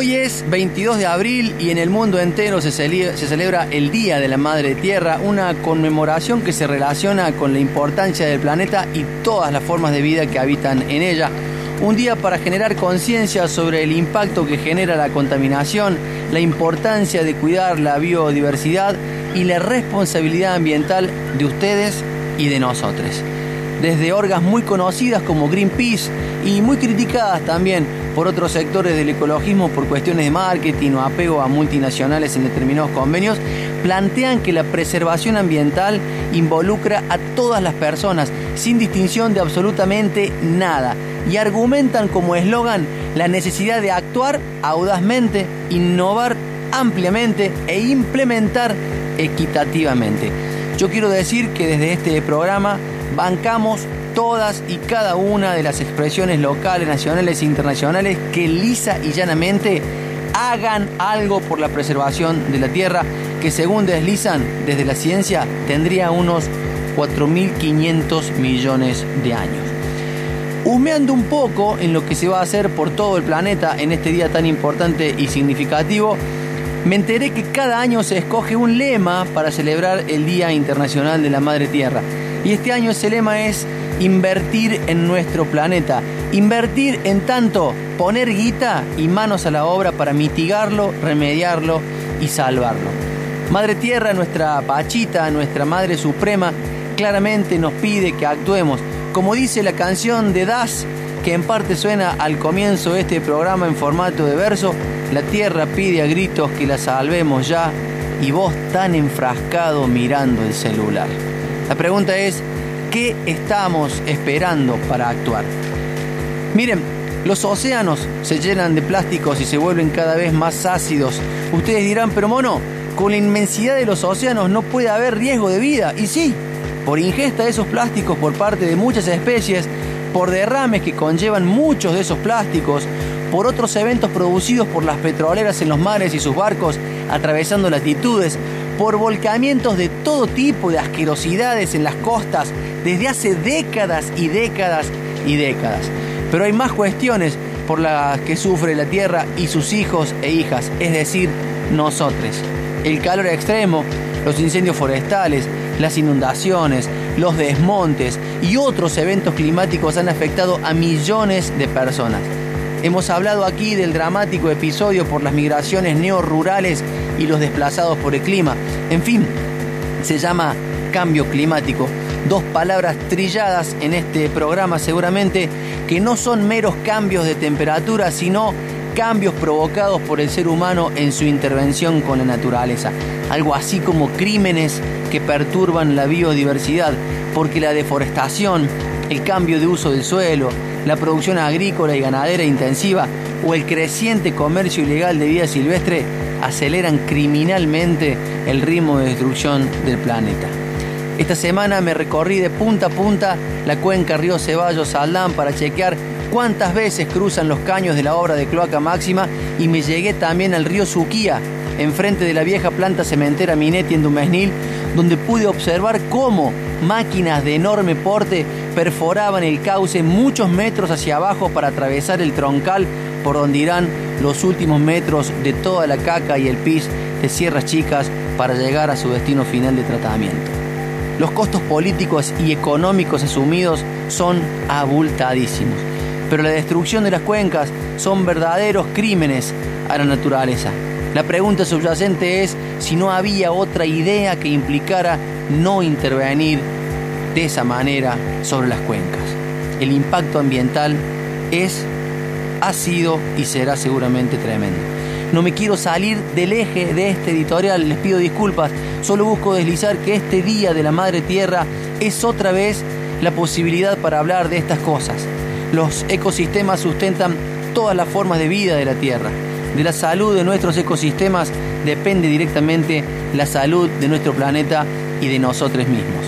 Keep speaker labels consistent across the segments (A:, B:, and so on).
A: Hoy es 22 de abril y en el mundo entero se, celebra el Día de la Madre Tierra, una conmemoración que se relaciona con la importancia del planeta y todas las formas de vida que habitan en ella. Un día para generar conciencia sobre el impacto que genera la contaminación, la importancia de cuidar la biodiversidad y la responsabilidad ambiental de ustedes y de nosotros. Desde orgas muy conocidas como Greenpeace y muy criticadas también por otros sectores del ecologismo por cuestiones de marketing o apego a multinacionales en determinados convenios, plantean que la preservación ambiental involucra a todas las personas sin distinción de absolutamente nada y argumentan como eslogan la necesidad de actuar audazmente, innovar ampliamente e implementar equitativamente. Yo quiero decir que desde este programa bancamos todas y cada una de las expresiones locales, nacionales e internacionales que lisa y llanamente hagan algo por la preservación de la tierra, que según deslizan desde la ciencia tendría unos 4.500 millones de años. Humeando un poco en lo que se va a hacer por todo el planeta en este día tan importante y significativo, me enteré que cada año se escoge un lema para celebrar el Día Internacional de la Madre Tierra. Y este año ese lema es invertir en nuestro planeta. Invertir en tanto poner guita y manos a la obra para mitigarlo, remediarlo y salvarlo. Madre Tierra, nuestra Pachita, nuestra Madre Suprema, claramente nos pide que actuemos. Como dice la canción de Das, que en parte suena al comienzo de este programa en formato de verso, la Tierra pide a gritos que la salvemos ya y vos tan enfrascado mirando el celular. La pregunta es, ¿Qué estamos esperando para actuar? Miren, los océanos se llenan de plásticos y se vuelven cada vez más ácidos. Ustedes dirán, pero mono, con la inmensidad de los océanos no puede haber riesgo de vida. Y sí, por ingesta de esos plásticos por parte de muchas especies, por derrames que conllevan muchos de esos plásticos, por otros eventos producidos por las petroleras en los mares y sus barcos atravesando latitudes, por volcamientos de todo tipo de asquerosidades en las costas desde hace décadas y décadas y décadas. Pero hay más cuestiones por las que sufre la Tierra y sus hijos e hijas, es decir, nosotros. El calor extremo, los incendios forestales, las inundaciones, los desmontes y otros eventos climáticos han afectado a millones de personas. Hemos hablado aquí del dramático episodio por las migraciones neorurales y los desplazados por el clima. En fin, se llama cambio climático. Dos palabras trilladas en este programa seguramente que no son meros cambios de temperatura, sino cambios provocados por el ser humano en su intervención con la naturaleza. Algo así como crímenes que perturban la biodiversidad, porque la deforestación, el cambio de uso del suelo, la producción agrícola y ganadera intensiva o el creciente comercio ilegal de vida silvestre aceleran criminalmente el ritmo de destrucción del planeta. Esta semana me recorrí de punta a punta la cuenca Río Ceballos Aldán para chequear cuántas veces cruzan los caños de la obra de cloaca máxima y me llegué también al río Suquía, enfrente de la vieja planta cementera Minetti en Dumesnil, donde pude observar cómo máquinas de enorme porte perforaban el cauce muchos metros hacia abajo para atravesar el troncal por donde irán los últimos metros de toda la caca y el pis de Sierras Chicas para llegar a su destino final de tratamiento. Los costos políticos y económicos asumidos son abultadísimos, pero la destrucción de las cuencas son verdaderos crímenes a la naturaleza. La pregunta subyacente es si no había otra idea que implicara no intervenir de esa manera sobre las cuencas. El impacto ambiental es, ha sido y será seguramente tremendo. No me quiero salir del eje de este editorial, les pido disculpas, solo busco deslizar que este Día de la Madre Tierra es otra vez la posibilidad para hablar de estas cosas. Los ecosistemas sustentan todas las formas de vida de la Tierra de la salud de nuestros ecosistemas depende directamente la salud de nuestro planeta y de nosotros mismos.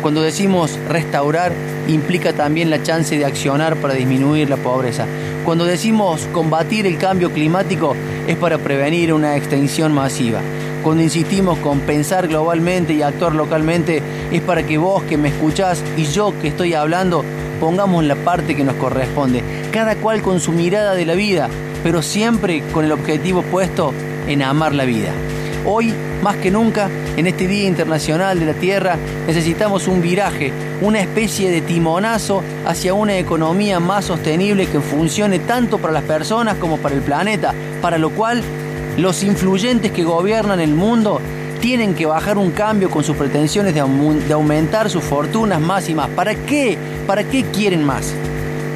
A: Cuando decimos restaurar, implica también la chance de accionar para disminuir la pobreza. Cuando decimos combatir el cambio climático, es para prevenir una extinción masiva. Cuando insistimos con pensar globalmente y actuar localmente, es para que vos que me escuchás y yo que estoy hablando, pongamos la parte que nos corresponde, cada cual con su mirada de la vida, pero siempre con el objetivo puesto en amar la vida. Hoy, más que nunca, en este Día Internacional de la Tierra, necesitamos un viraje, una especie de timonazo hacia una economía más sostenible que funcione tanto para las personas como para el planeta, para lo cual los influyentes que gobiernan el mundo tienen que bajar un cambio con sus pretensiones de, aumentar sus fortunas más y más. ¿Para qué? ¿Para qué quieren más?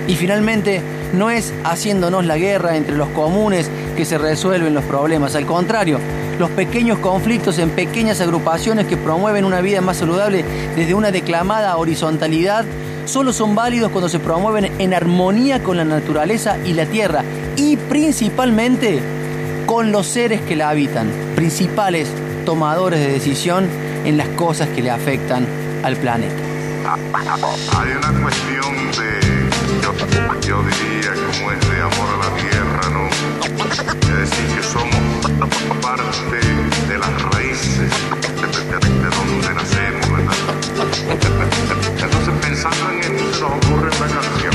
A: Y finalmente, no es haciéndonos la guerra entre los comunes que se resuelven los problemas. Al contrario, los pequeños conflictos en pequeñas agrupaciones que promueven una vida más saludable desde una declamada horizontalidad solo son válidos cuando se promueven en armonía con la naturaleza y la tierra y principalmente con los seres que la habitan, principales tomadores de decisión en las cosas que le afectan al planeta.
B: Hay una cuestión de, yo, diría, como es de amor a la tierra, ¿no? Es decir, que somos parte de las raíces de, donde nacemos, ¿verdad? Entonces, pensando en esto, se nos ocurre una canción.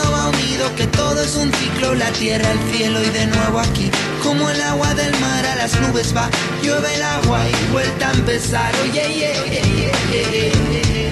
C: que todo es un ciclo, la tierra, el cielo y de nuevo aquí. Como el agua del mar a las nubes va, llueve el agua y vuelta a empezar. Oye, oye, oye, oye, Grite,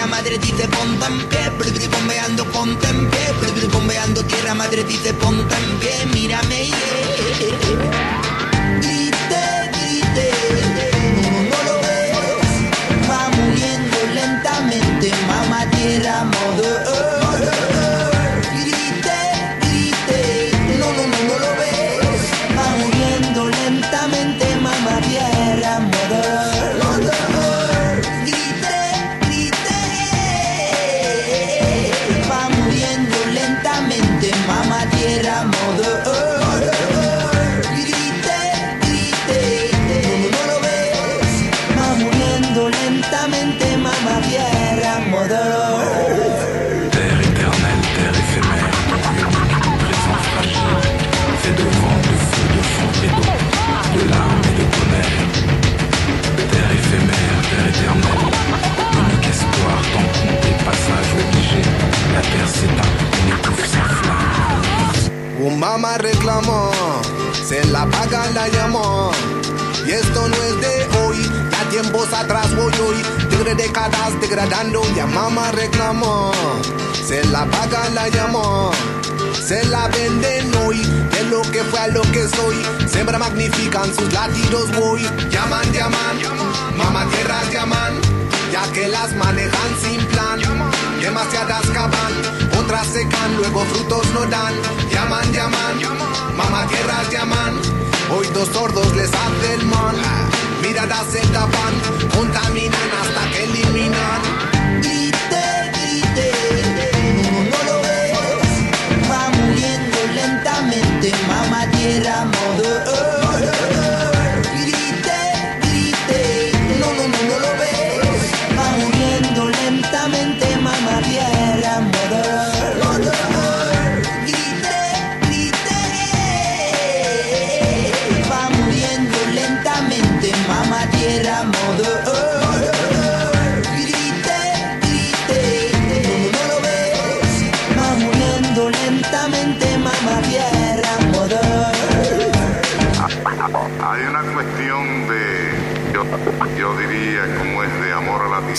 C: tierra madre dice ponte en pie, bombeando ponte en pie, bombeando tierra madre dice ponte en pie,
D: mamá reclamó, se la paga la llamó. Y esto no es de hoy, ya tiempos atrás voy hoy, de décadas degradando, ya mamá reclamó, se la paga la llamó. Se la venden hoy, de lo que fue a lo que soy. Siempre magnifican sus latidos voy. Llaman, llaman, mamá tierras llaman, ya que las manejan sin plan. Demasiadas caban, otras secan, luego frutos no dan. Hay una
C: cuestión de, yo, diría, como es de amor a la tierra.